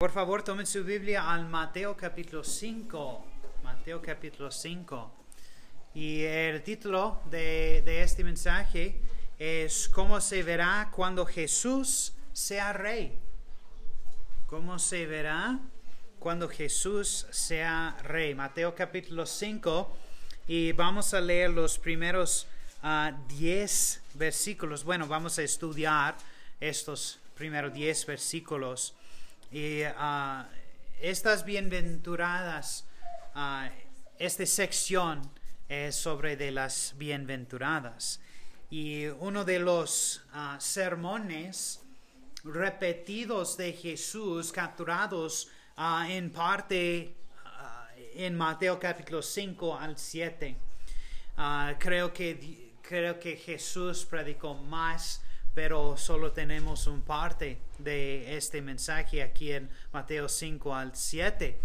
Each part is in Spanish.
Por favor, tomen su Biblia al Mateo capítulo 5. Mateo capítulo 5. Y el título de, este mensaje es ¿Cómo se verá cuando Jesús sea rey? ¿Cómo se verá cuando Jesús sea rey? Mateo capítulo 5. Y vamos a leer los primeros 10 versículos. Bueno, vamos a estudiar estos primeros 10 versículos. Y uh, estas bienventuradas, uh, esta sección es sobre de las bienventuradas. Y uno de los uh, sermones repetidos de Jesús, capturados en parte en Mateo capítulo 5 al 7. creo, que, creo que Jesús predicó más pero solo tenemos un parte de este mensaje aquí en Mateo 5 al 7.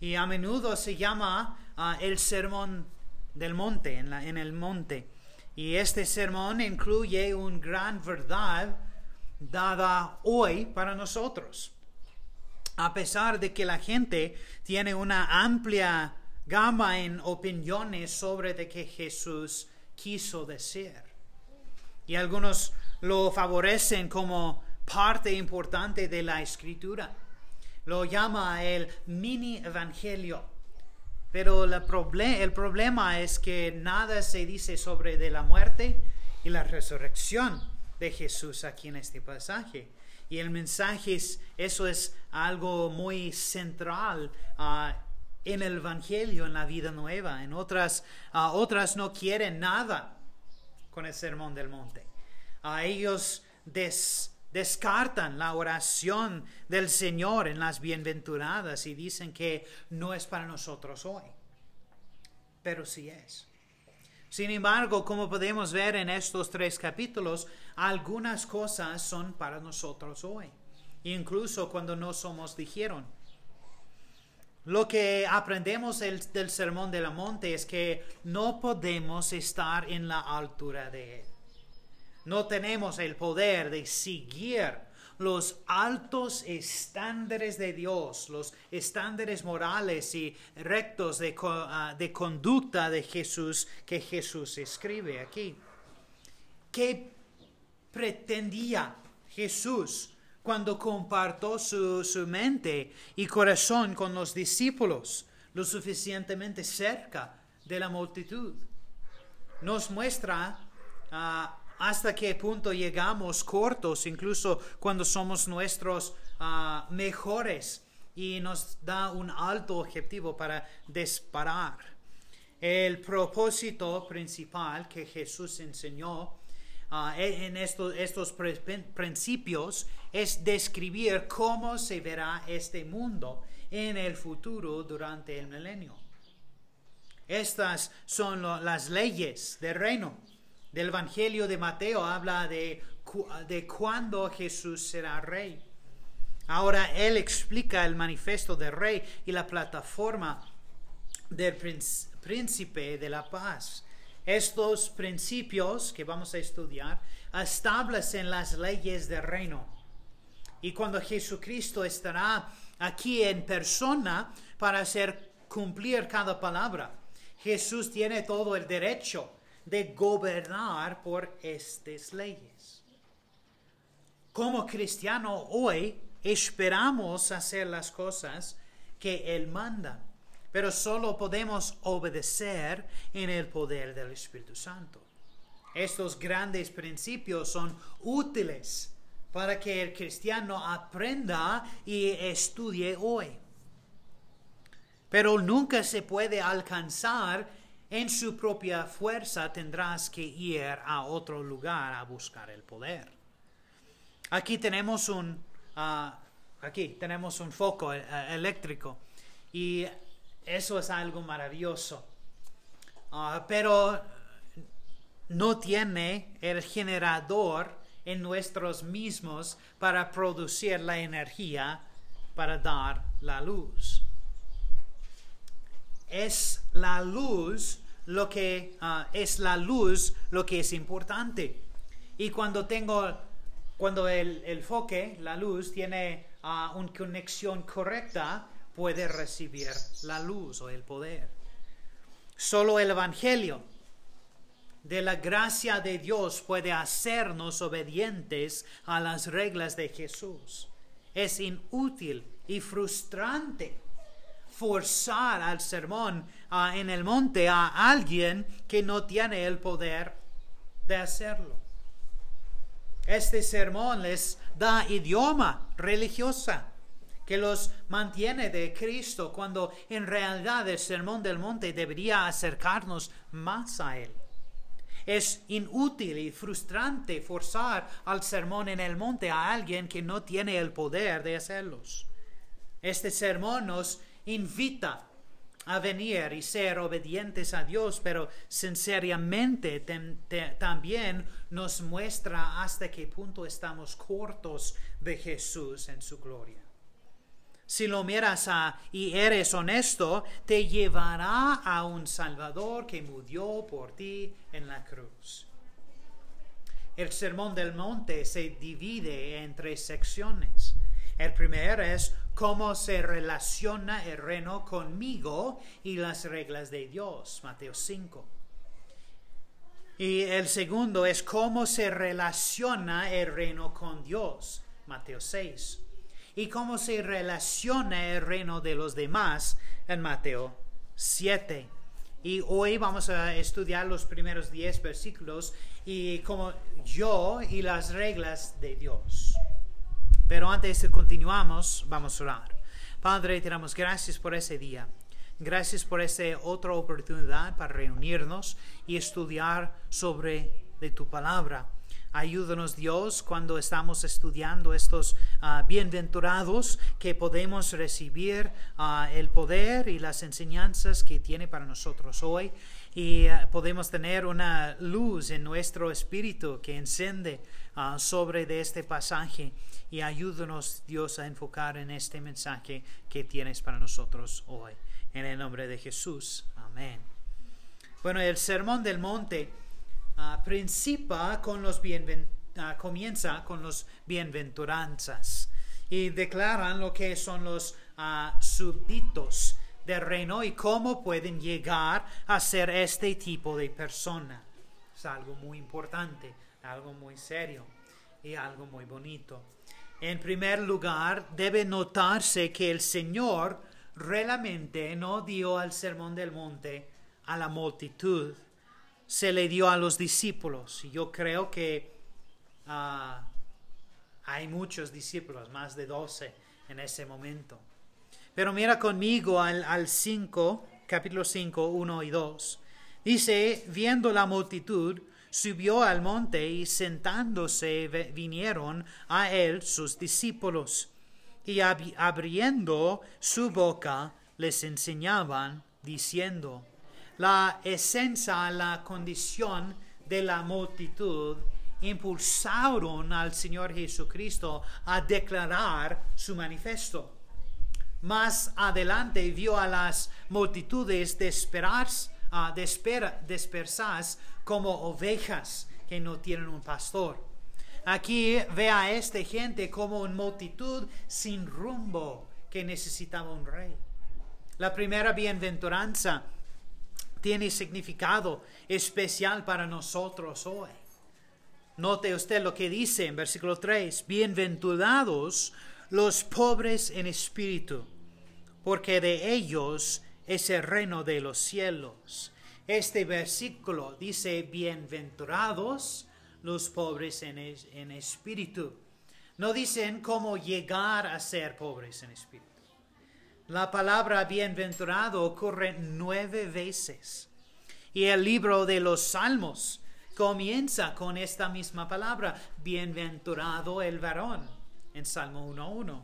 Y a menudo se llama ah, el sermón del monte, en, en el monte. Y este sermón incluye una gran verdad dada hoy para nosotros. A pesar de que la gente tiene una amplia gama en opiniones sobre de que Jesús quiso decir. Y algunos lo favorecen como parte importante de la escritura. Lo llama el mini evangelio. Pero el, problema es que nada se dice sobre de la muerte y la resurrección de Jesús aquí en este pasaje. Y el mensaje es, eso es algo muy central uh, en el Evangelio, en la vida nueva. En otras, uh, otras no quieren nada con el sermón del monte a ellos descartan la oración del Señor en las bienventuradas y dicen que no es para nosotros hoy. Pero sí es. Sin embargo, como podemos ver en estos tres capítulos, algunas cosas son para nosotros hoy, incluso cuando no somos dijeron. Lo que aprendemos del Sermón de la Monte es que no podemos estar en la altura de Él. No tenemos el poder de seguir los altos estándares de Dios, los estándares morales y rectos de, ah, de, conducta de Jesús que Jesús escribe aquí. ¿Qué pretendía Jesús cuando compartió su, su mente y corazón con los discípulos lo suficientemente cerca de la multitud? Nos muestra a hasta qué punto llegamos cortos, incluso cuando somos nuestros ah, mejores y nos da un alto objetivo para disparar. El propósito principal que Jesús enseñó ah, e, en estos, estos principios es describir cómo se verá este mundo en el futuro durante el milenio. Estas son las leyes del reino del Evangelio de Mateo habla de, de cuándo Jesús será rey. Ahora él explica el manifiesto del rey y la plataforma del príncipe de la paz. Estos principios que vamos a estudiar establecen las leyes del reino. Y cuando Jesucristo estará aquí en persona para hacer cumplir cada palabra, Jesús tiene todo el derecho de gobernar por estas leyes. Como cristiano hoy esperamos hacer las cosas que Él manda, pero solo podemos obedecer en el poder del Espíritu Santo. Estos grandes principios son útiles para que el cristiano aprenda y estudie hoy. Pero nunca se puede alcanzar en su propia fuerza tendrás que ir a otro lugar a buscar el poder. Aquí tenemos un, ah, aquí tenemos un foco eh, eléctrico y eso es algo maravilloso. Ah, pero no tiene el generador en nosotros mismos para producir la energía para dar la luz. Es la luz lo que ah, es la luz lo que es importante. Y cuando tengo, cuando el, el foque, la luz, tiene uh, una conexión correcta, puede recibir la luz o el poder. Solo el Evangelio de la gracia de Dios puede hacernos obedientes a las reglas de Jesús. Es inútil y frustrante forzar al sermón en el monte a alguien que no tiene el poder de hacerlo. Este sermón les da idioma religiosa que los mantiene de Cristo cuando en realidad el sermón del monte debería acercarnos más a Él. Es inútil y frustrante forzar al sermón en el monte a alguien que no tiene el poder de hacerlos. Este sermón nos invita a venir y ser obedientes a Dios, pero sinceramente también nos muestra hasta qué punto estamos cortos de Jesús en su gloria. Si lo miras a, y eres honesto, te llevará a un Salvador que murió por ti en la cruz. El sermón del monte se divide en tres secciones. El primero es cómo se relaciona el reino conmigo y las reglas de Dios, Mateo 5. Y el segundo es cómo se relaciona el reino con Dios, Mateo 6 y cómo se relaciona el reino de los demás en Mateo 7. Y hoy vamos a estudiar los primeros 10 versículos y como yo y las reglas de Dios. Pero antes de continuamos, vamos a orar. Padre, te damos gracias por ese día. Gracias por esta otra oportunidad para reunirnos y estudiar sobre de tu palabra. Ayúdanos Dios cuando estamos estudiando estos ah, bienventurados que podemos recibir ah, el poder y las enseñanzas que tiene para nosotros hoy y ah, podemos tener una luz en nuestro espíritu que enciende sobre de este pasaje y ayúdanos Dios a enfocar en este mensaje que tienes para nosotros hoy. En el nombre de Jesús. Amén. Bueno, el sermón del monte Ah, principa con los uh, comienza con los bienventuranzas y declaran lo que son los uh, súbditos del reino y cómo pueden llegar a ser este tipo de persona. Es algo muy importante, algo muy serio y algo muy bonito. En primer lugar, debe notarse que el Señor realmente no dio al sermón del monte a la multitud, se le dio a los discípulos. Y yo creo que ah, hay muchos discípulos, más de doce en ese momento. Pero mira conmigo al 5, capítulo 5, 1 y 2. Dice, viendo la multitud, subió al monte y sentándose vinieron a él sus discípulos. Y abriendo su boca les enseñaban, diciendo, la esencia, la condición de la multitud impulsaron al Señor Jesucristo a declarar su manifiesto. Más adelante vio a las multitudes dispersas como ovejas que no tienen un pastor. Aquí ve a esta gente como una multitud sin rumbo que necesitaba un rey. La primera bienaventuranza tiene significado especial para nosotros hoy. Note usted lo que dice en versículo 3, bienaventurados los pobres en espíritu, porque de ellos es el reino de los cielos. Este versículo dice, bienaventurados los pobres en, en espíritu. No dicen cómo llegar a ser pobres en espíritu. La palabra bienaventurado ocurre nueve veces. Y el libro de los Salmos comienza con esta misma palabra, bienaventurado el varón, en Salmo 1.1.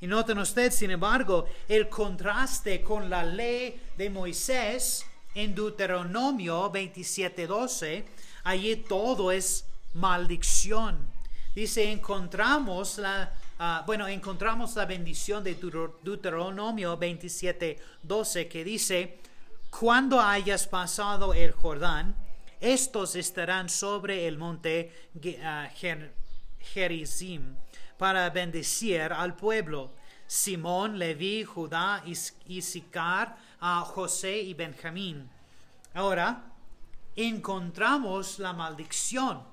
Y noten usted, sin embargo, el contraste con la ley de Moisés en Deuteronomio 27:12. Allí todo es maldición. Dice, encontramos la, ah, bueno, encontramos la bendición de Deuteronomio 27:12 que dice, cuando hayas pasado el Jordán, estos estarán sobre el monte uh, Gerizim para bendecir al pueblo. Simón, Leví, Judá, Isícar, a José y Benjamín. Ahora encontramos la maldición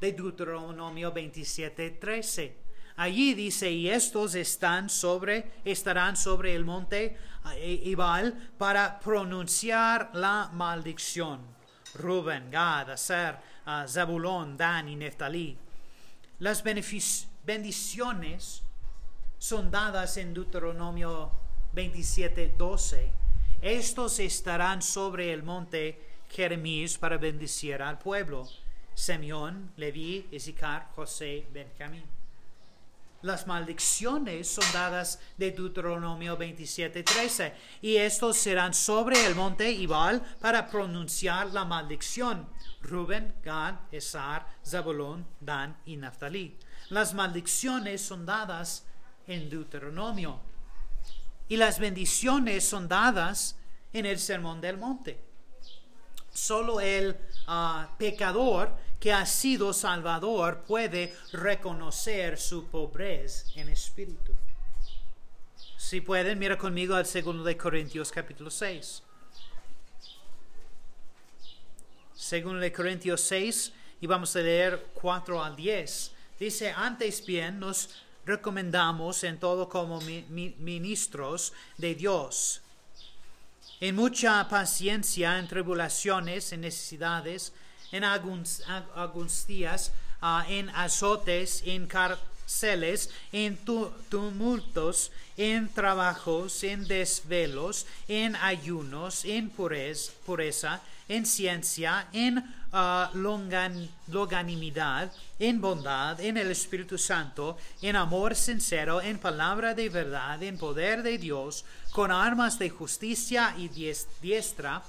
de Deuteronomio 27, 13. Allí dice, y estos están sobre, estarán sobre el monte eh, Ibal para pronunciar la maldición. Rubén, Gad, Aser, uh, Zabulón, Dan y Neftalí. Las bendiciones son dadas en Deuteronomio 27, 12. Estos estarán sobre el monte Jeremías para bendecir al pueblo. Simeón, Leví, Isaac, José, Benjamín. Las maldiciones son dadas de Deuteronomio 27, 13. Y estos serán sobre el monte Ibal para pronunciar la maldición. Rubén, Gad, Esar, Zabulón, Dan y Naftali. Las maldiciones son dadas en Deuteronomio. Y las bendiciones son dadas en el Sermón del Monte. Solo el ah, pecador que ha sido salvador puede reconocer su pobreza en espíritu. Si pueden, mira conmigo al segundo de Corintios capítulo 6. Segundo de Corintios 6 y vamos a leer 4 al 10. Dice, antes bien nos recomendamos en todo como ministros de Dios, en mucha paciencia, en tribulaciones, en necesidades, en angustias, ah, en azotes, en cárceles, en tumultos, en trabajos, en desvelos, en ayunos, en pureza, en ciencia, en uh, longanimidad, en bondad, en el Espíritu Santo, en amor sincero, en palabra de verdad, en poder de Dios, con armas de justicia y diestra,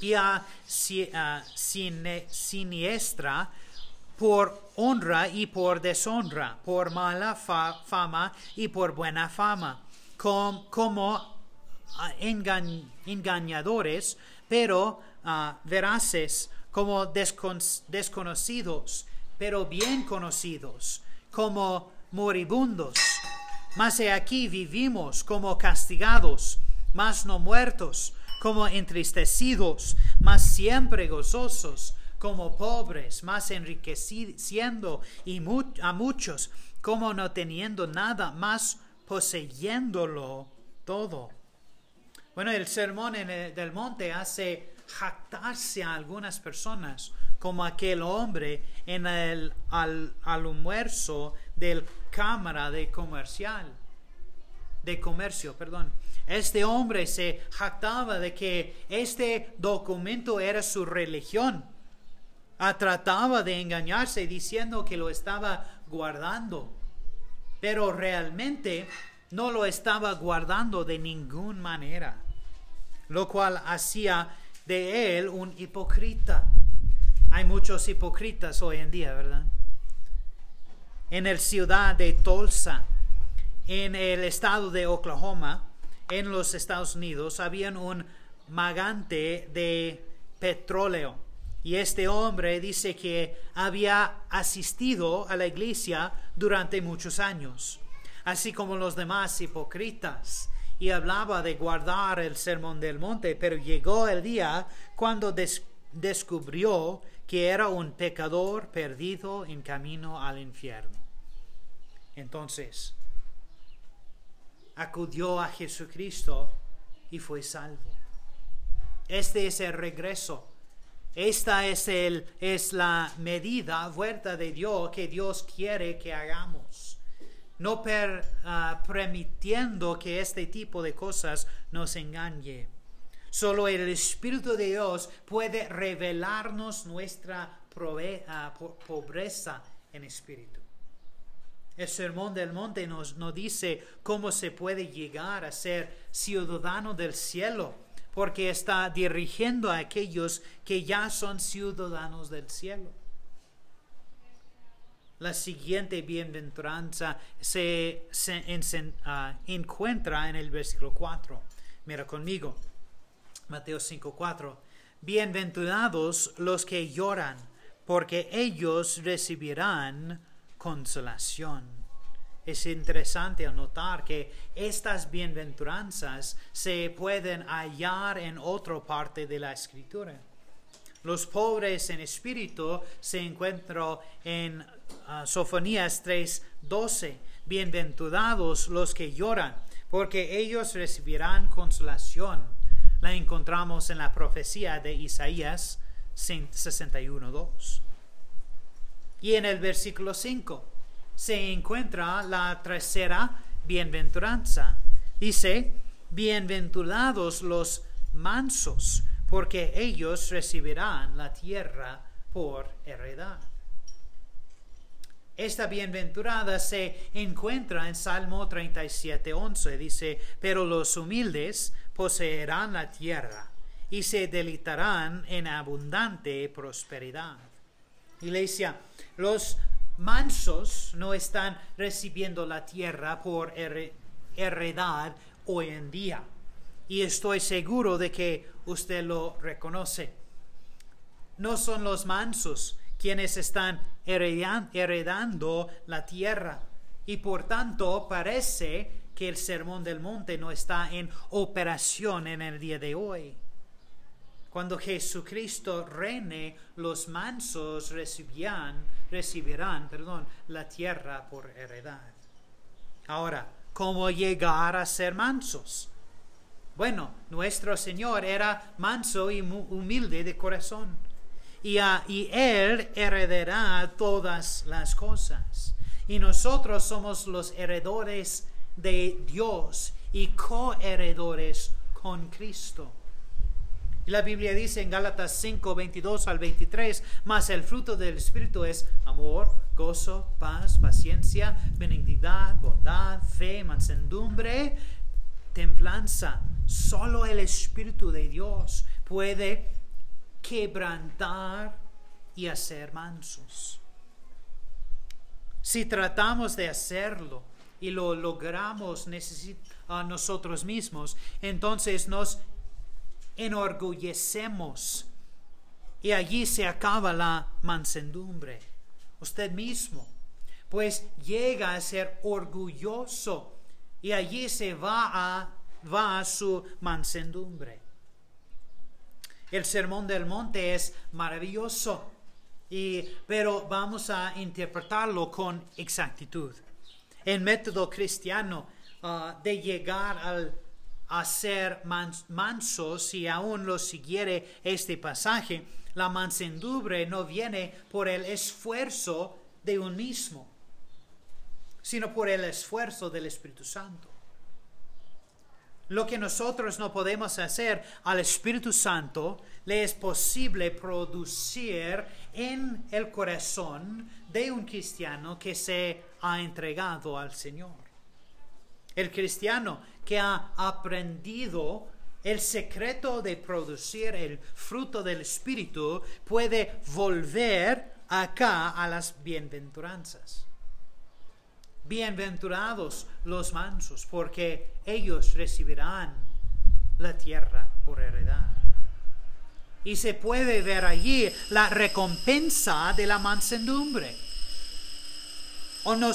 y a siniestra, por honra y por deshonra, por mala fama y por buena fama, como engañadores, pero uh, veraces, como desconocidos, pero bien conocidos, como moribundos. Mas aquí vivimos como castigados, mas no muertos, como entristecidos, mas siempre gozosos, como pobres, mas enriqueciendo y a muchos, como no teniendo nada, mas poseyéndolo todo. Bueno, el sermón del monte hace jactarse a algunas personas, como aquel hombre en el al, almuerzo del cámara de comercial, de comercio, perdón. Este hombre se jactaba de que este documento era su religión. Ah, trataba de engañarse diciendo que lo estaba guardando, pero realmente no lo estaba guardando de ninguna manera, lo cual hacía de él un hipócrita. Hay muchos hipócritas hoy en día, ¿verdad? En la ciudad de Tulsa, en el estado de Oklahoma, en los Estados Unidos, había un magante de petróleo. Y este hombre dice que había asistido a la iglesia durante muchos años, así como los demás hipócritas y hablaba de guardar el sermón del monte, pero llegó el día cuando descubrió que era un pecador perdido en camino al infierno. Entonces, acudió a Jesucristo y fue salvo. Este es el regreso. Esta es, el, es la medida vuelta de Dios que Dios quiere que hagamos no ah, permitiendo que este tipo de cosas nos engañe. Solo el Espíritu de Dios puede revelarnos nuestra ah, pobreza en espíritu. El sermón del monte nos, nos dice cómo se puede llegar a ser ciudadano del cielo, porque está dirigiendo a aquellos que ya son ciudadanos del cielo. La siguiente bienaventuranza se, ah, encuentra en el versículo 4. Mira conmigo, Mateo 5, 4. Bienaventurados los que lloran, porque ellos recibirán consolación. Es interesante notar que estas bienaventuranzas se pueden hallar en otra parte de la escritura. Los pobres en espíritu se encuentran en uh, Sofonías 3:12. Bienaventurados los que lloran, porque ellos recibirán consolación. La encontramos en la profecía de Isaías 61:2. Y en el versículo 5 se encuentra la tercera bienaventuranza. Dice, bienaventurados los mansos, porque ellos recibirán la tierra por heredad. Esta bienaventurada se encuentra en Salmo 37, 11. Dice, pero los humildes poseerán la tierra y se delitarán en abundante prosperidad. Iglesia, los mansos no están recibiendo la tierra por heredad hoy en día. Y estoy seguro de que usted lo reconoce. No son los mansos quienes están heredando la tierra. Y por tanto parece que el sermón del monte no está en operación en el día de hoy. Cuando Jesucristo reine, los mansos recibirán, recibirán perdón, la tierra por heredad. Ahora, ¿cómo llegar a ser mansos? Bueno, nuestro Señor era manso y humilde de corazón. Y, y Él heredará todas las cosas. Y nosotros somos los heredores de Dios y coheredores con Cristo. La Biblia dice en Gálatas 5, 22 al 23, mas el fruto del Espíritu es amor, gozo, paz, paciencia, benignidad, bondad, fe, mansedumbre, templanza. Solo el Espíritu de Dios puede quebrantar y hacer mansos. Si tratamos de hacerlo y lo logramos a nosotros mismos, entonces nos enorgullecemos y allí se acaba la mansedumbre. Usted mismo, pues llega a ser orgulloso y allí se va a, va a su mansedumbre. El sermón del monte es maravilloso, y, pero vamos a interpretarlo con exactitud. El método cristiano ah, de llegar al a ser manso si aún lo siguiere este pasaje. La mansedumbre no viene por el esfuerzo de un mismo, sino por el esfuerzo del Espíritu Santo. Lo que nosotros no podemos hacer al Espíritu Santo le es posible producir en el corazón de un cristiano que se ha entregado al Señor. El cristiano que ha aprendido el secreto de producir el fruto del Espíritu puede volver acá a las bienaventuranzas. Bienaventurados los mansos, porque ellos recibirán la tierra por heredad. Y se puede ver allí la recompensa de la mansedumbre. O no,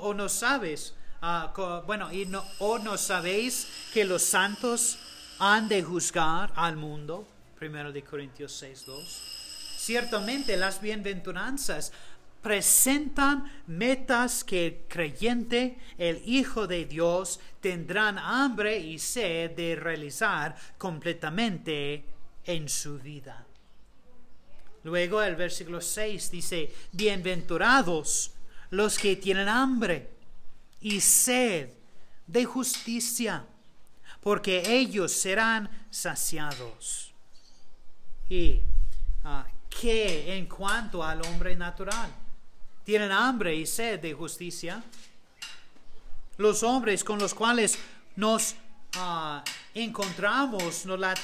o no sabes Ah, bueno, y no, ¿o no sabéis que los santos han de juzgar al mundo? Primero de Corintios 6, 2. Ciertamente las bienaventuranzas presentan metas que el creyente, el Hijo de Dios, tendrán hambre y sed de realizar completamente en su vida. Luego el versículo 6 dice, bienaventurados los que tienen hambre y sed de justicia, porque ellos serán saciados. Y uh, que en cuanto al hombre natural, tienen hambre y sed de justicia. Los hombres con los cuales nos ah, encontramos no la,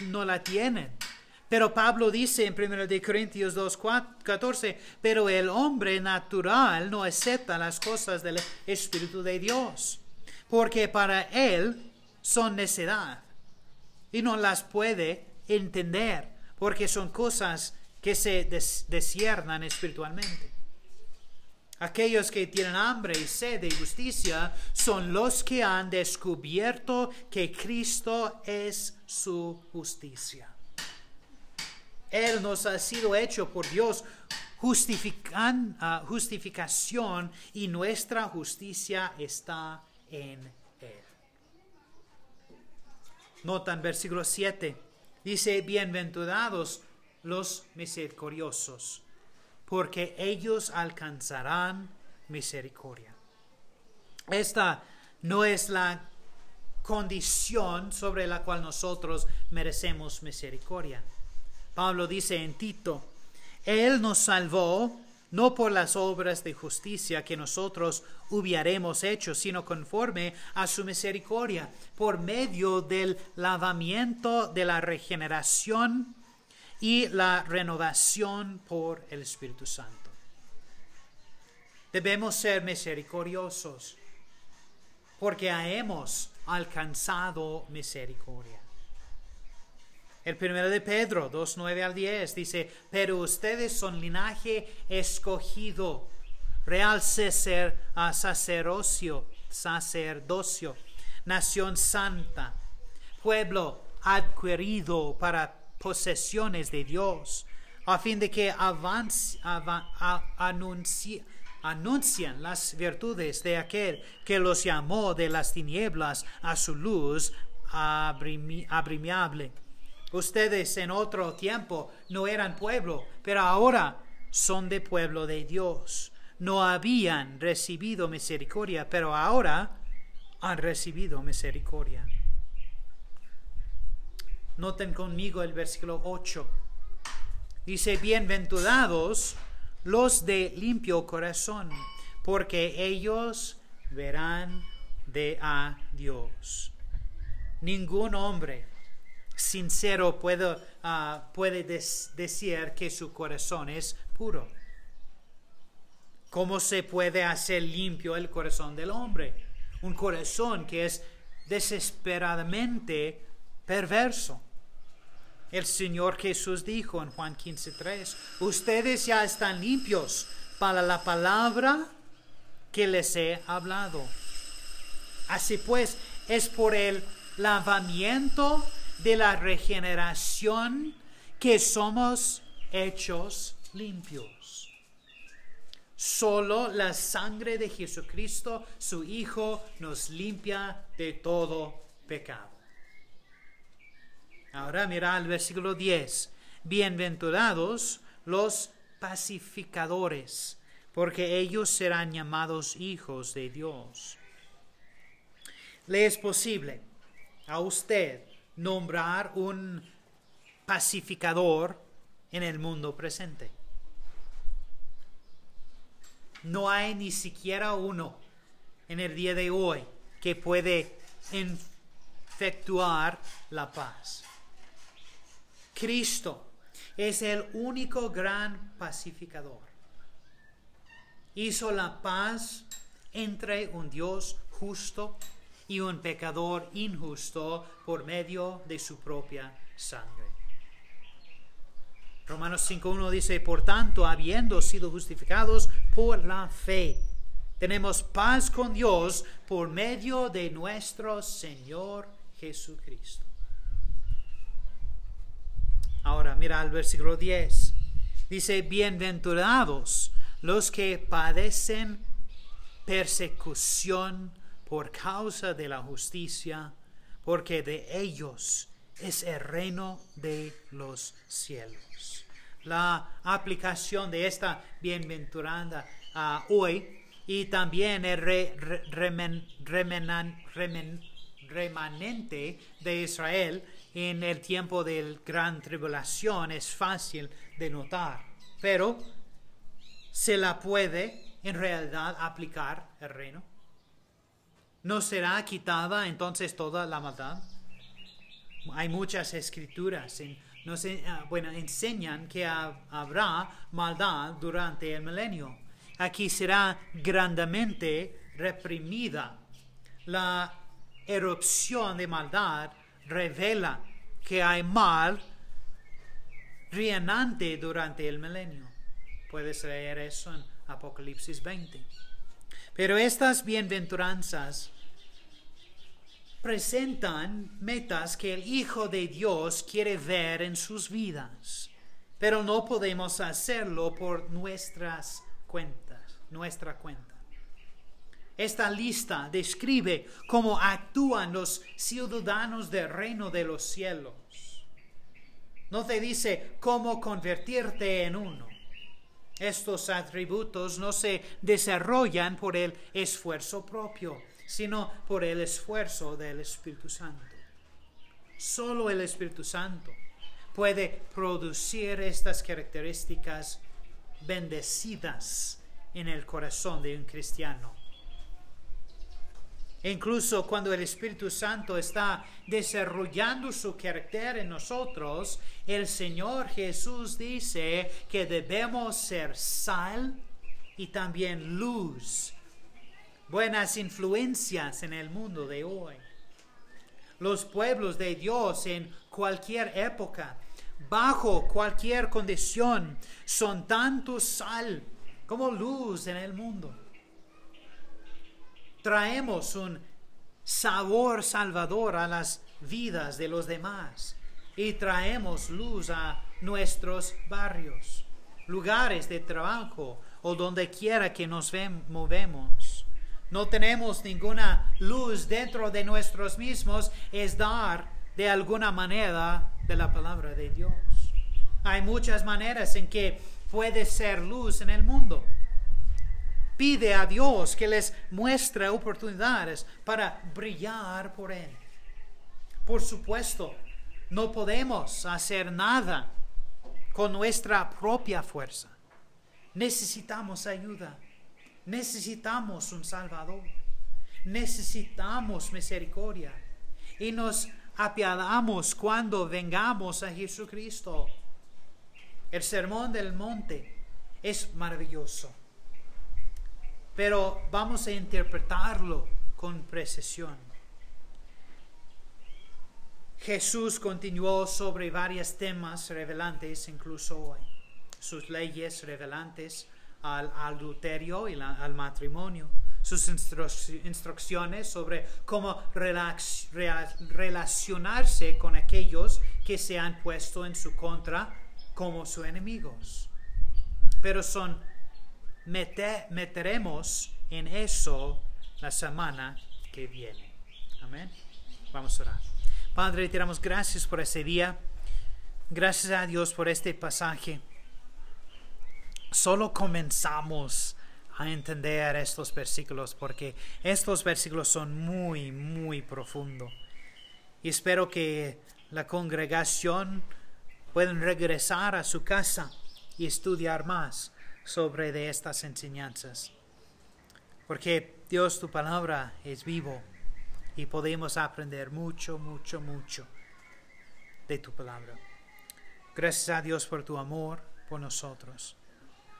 no la tienen. Pero Pablo dice en 1 Corintios 2, 14, pero el hombre natural no acepta las cosas del Espíritu de Dios, porque para él son necedad y no las puede entender, porque son cosas que se desciernan espiritualmente. Aquellos que tienen hambre y sed de justicia son los que han descubierto que Cristo es su justicia. Él nos ha sido hecho por Dios justifican, ah, justificación y nuestra justicia está en Él. Notan versículo 7. Dice, bienaventurados los misericordiosos porque ellos alcanzarán misericordia. Esta no es la condición sobre la cual nosotros merecemos misericordia. Pablo dice en Tito, Él nos salvó no por las obras de justicia que nosotros hubiéramos hecho, sino conforme a su misericordia, por medio del lavamiento de la regeneración y la renovación por el Espíritu Santo. Debemos ser misericordiosos porque hemos alcanzado misericordia. El primero de Pedro 2, 9 al 10 dice, pero ustedes son linaje escogido, real sacerdocio, sacerdocio, nación santa, pueblo adquirido para posesiones de Dios, a fin de que avance, anuncian las virtudes de aquel que los llamó de las tinieblas a su luz abrimiable. Ustedes en otro tiempo no eran pueblo, pero ahora son de pueblo de Dios. No habían recibido misericordia, pero ahora han recibido misericordia. Noten conmigo el versículo 8. Dice, bienaventurados los de limpio corazón, porque ellos verán de a Dios. Ningún hombre sincero puede, ah, puede decir que su corazón es puro. ¿Cómo se puede hacer limpio el corazón del hombre? Un corazón que es desesperadamente perverso. El Señor Jesús dijo en Juan 15:3, ustedes ya están limpios para la palabra que les he hablado. Así pues, es por el lavamiento de la regeneración que somos hechos limpios. Solo la sangre de Jesucristo, su Hijo, nos limpia de todo pecado. Ahora mira el versículo 10. Bienaventurados los pacificadores, porque ellos serán llamados hijos de Dios. ¿Le es posible a usted nombrar un pacificador en el mundo presente? No hay ni siquiera uno en el día de hoy que puede efectuar la paz. Cristo es el único gran pacificador. Hizo la paz entre un Dios justo y un pecador injusto por medio de su propia sangre. Romanos 5.1 dice, por tanto, habiendo sido justificados por la fe, tenemos paz con Dios por medio de nuestro Señor Jesucristo. Ahora mira al versículo 10. Dice, bienaventurados los que padecen persecución por causa de la justicia, porque de ellos es el reino de los cielos. La aplicación de esta bienaventurada uh, hoy y también el remanente de Israel en el tiempo de gran tribulación es fácil de notar, pero se la puede en realidad aplicar el reino? ¿No será quitada entonces toda la maldad? Hay muchas escrituras, en, ah, enseñan que habrá maldad durante el milenio. Aquí será grandemente reprimida. La erupción de maldad revela que hay mal reinante durante el milenio. Puedes leer eso en Apocalipsis 20. Pero estas bienaventuranzas presentan metas que el Hijo de Dios quiere ver en sus vidas, pero no podemos hacerlo por nuestras cuentas, nuestra cuenta. Esta lista describe cómo actúan los ciudadanos del reino de los cielos. No te dice cómo convertirte en uno. Estos atributos no se desarrollan por el esfuerzo propio, sino por el esfuerzo del Espíritu Santo. Solo el Espíritu Santo puede producir estas características bendecidas en el corazón de un cristiano. E incluso cuando el Espíritu Santo está desarrollando su carácter en nosotros, el Señor Jesús dice que debemos ser sal y también luz, buenas influencias en el mundo de hoy. Los pueblos de Dios en cualquier época, bajo cualquier condición, son tanto sal como luz en el mundo traemos un sabor salvador a las vidas de los demás y traemos luz a nuestros barrios, lugares de trabajo o donde quiera que nos movemos. No tenemos ninguna luz dentro de nosotros mismos, es dar de alguna manera de la palabra de Dios. Hay muchas maneras en que puede ser luz en el mundo pide a Dios que les muestre oportunidades para brillar por Él. Por supuesto, no podemos hacer nada con nuestra propia fuerza. Necesitamos ayuda. Necesitamos un Salvador. Necesitamos misericordia. Y nos apiadamos cuando vengamos a Jesucristo. El sermón del monte es maravilloso pero vamos a interpretarlo con precisión. Jesús continuó sobre varios temas revelantes incluso hoy. Sus leyes revelantes al adulterio y al matrimonio. Sus instrucciones sobre cómo relacionarse con aquellos que se han puesto en su contra como sus enemigos. Pero son meteremos en eso la semana que viene. Amén. Vamos a orar. Padre, te damos gracias por ese día. Gracias a Dios por este pasaje. Solo comenzamos a entender estos versículos porque estos versículos son muy, muy profundos. Y espero que la congregación puedan regresar a su casa y estudiar más sobre de estas enseñanzas. Porque Dios, tu palabra es vivo y podemos aprender mucho, mucho, mucho de tu palabra. Gracias a Dios por tu amor por nosotros.